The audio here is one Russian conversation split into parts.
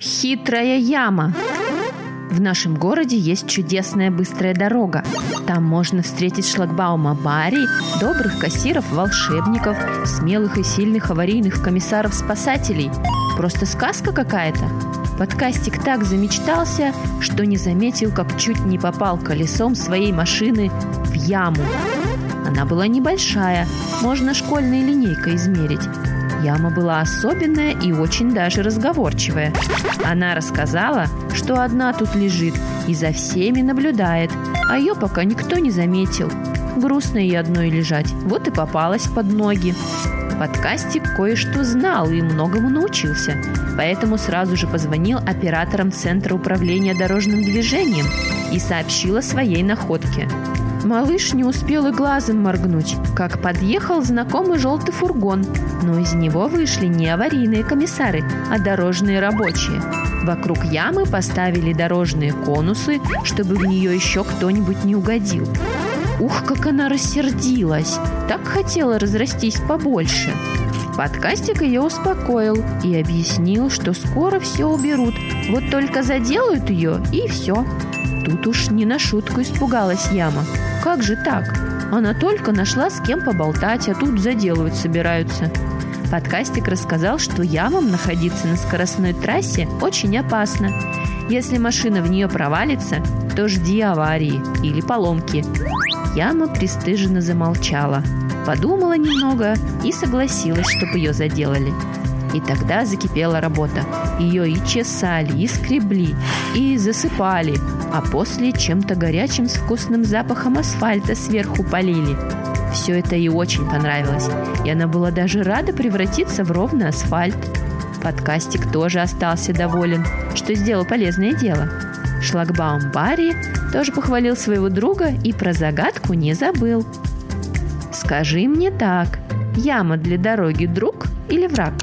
Хитрая яма. В нашем городе есть чудесная быстрая дорога. Там можно встретить шлагбаума Барри, добрых кассиров-волшебников, смелых и сильных аварийных комиссаров-спасателей. Просто сказка какая-то. Подкастик так замечтался, что не заметил, как чуть не попал колесом своей машины в яму. Она была небольшая, можно школьной линейкой измерить. Яма была особенная и очень даже разговорчивая. Она рассказала, что одна тут лежит и за всеми наблюдает, а ее пока никто не заметил. Грустно ей одной лежать, вот и попалась под ноги. Подкастик кое-что знал и многому научился, поэтому сразу же позвонил операторам Центра управления дорожным движением и сообщил о своей находке. Малыш не успел и глазом моргнуть, как подъехал знакомый желтый фургон, но из него вышли не аварийные комиссары, а дорожные рабочие. Вокруг ямы поставили дорожные конусы, чтобы в нее еще кто-нибудь не угодил. Ух, как она рассердилась! Так хотела разрастись побольше. Подкастик ее успокоил и объяснил, что скоро все уберут, вот только заделают ее и все. Тут уж не на шутку испугалась яма. Как же так? Она только нашла с кем поболтать, а тут заделывать собираются. Подкастик рассказал, что ямам находиться на скоростной трассе очень опасно. Если машина в нее провалится, то жди аварии или поломки. Яма пристыженно замолчала, подумала немного и согласилась, чтобы ее заделали. И тогда закипела работа. Ее и чесали, и скребли, и засыпали, а после чем-то горячим с вкусным запахом асфальта сверху полили. Все это ей очень понравилось, и она была даже рада превратиться в ровный асфальт. Подкастик тоже остался доволен, что сделал полезное дело. Шлагбаум Барри тоже похвалил своего друга и про загадку не забыл. «Скажи мне так, яма для дороги друг или враг?»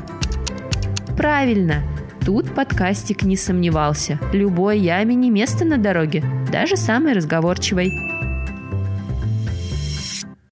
Правильно, тут подкастик не сомневался. Любой яме не место на дороге, даже самой разговорчивой.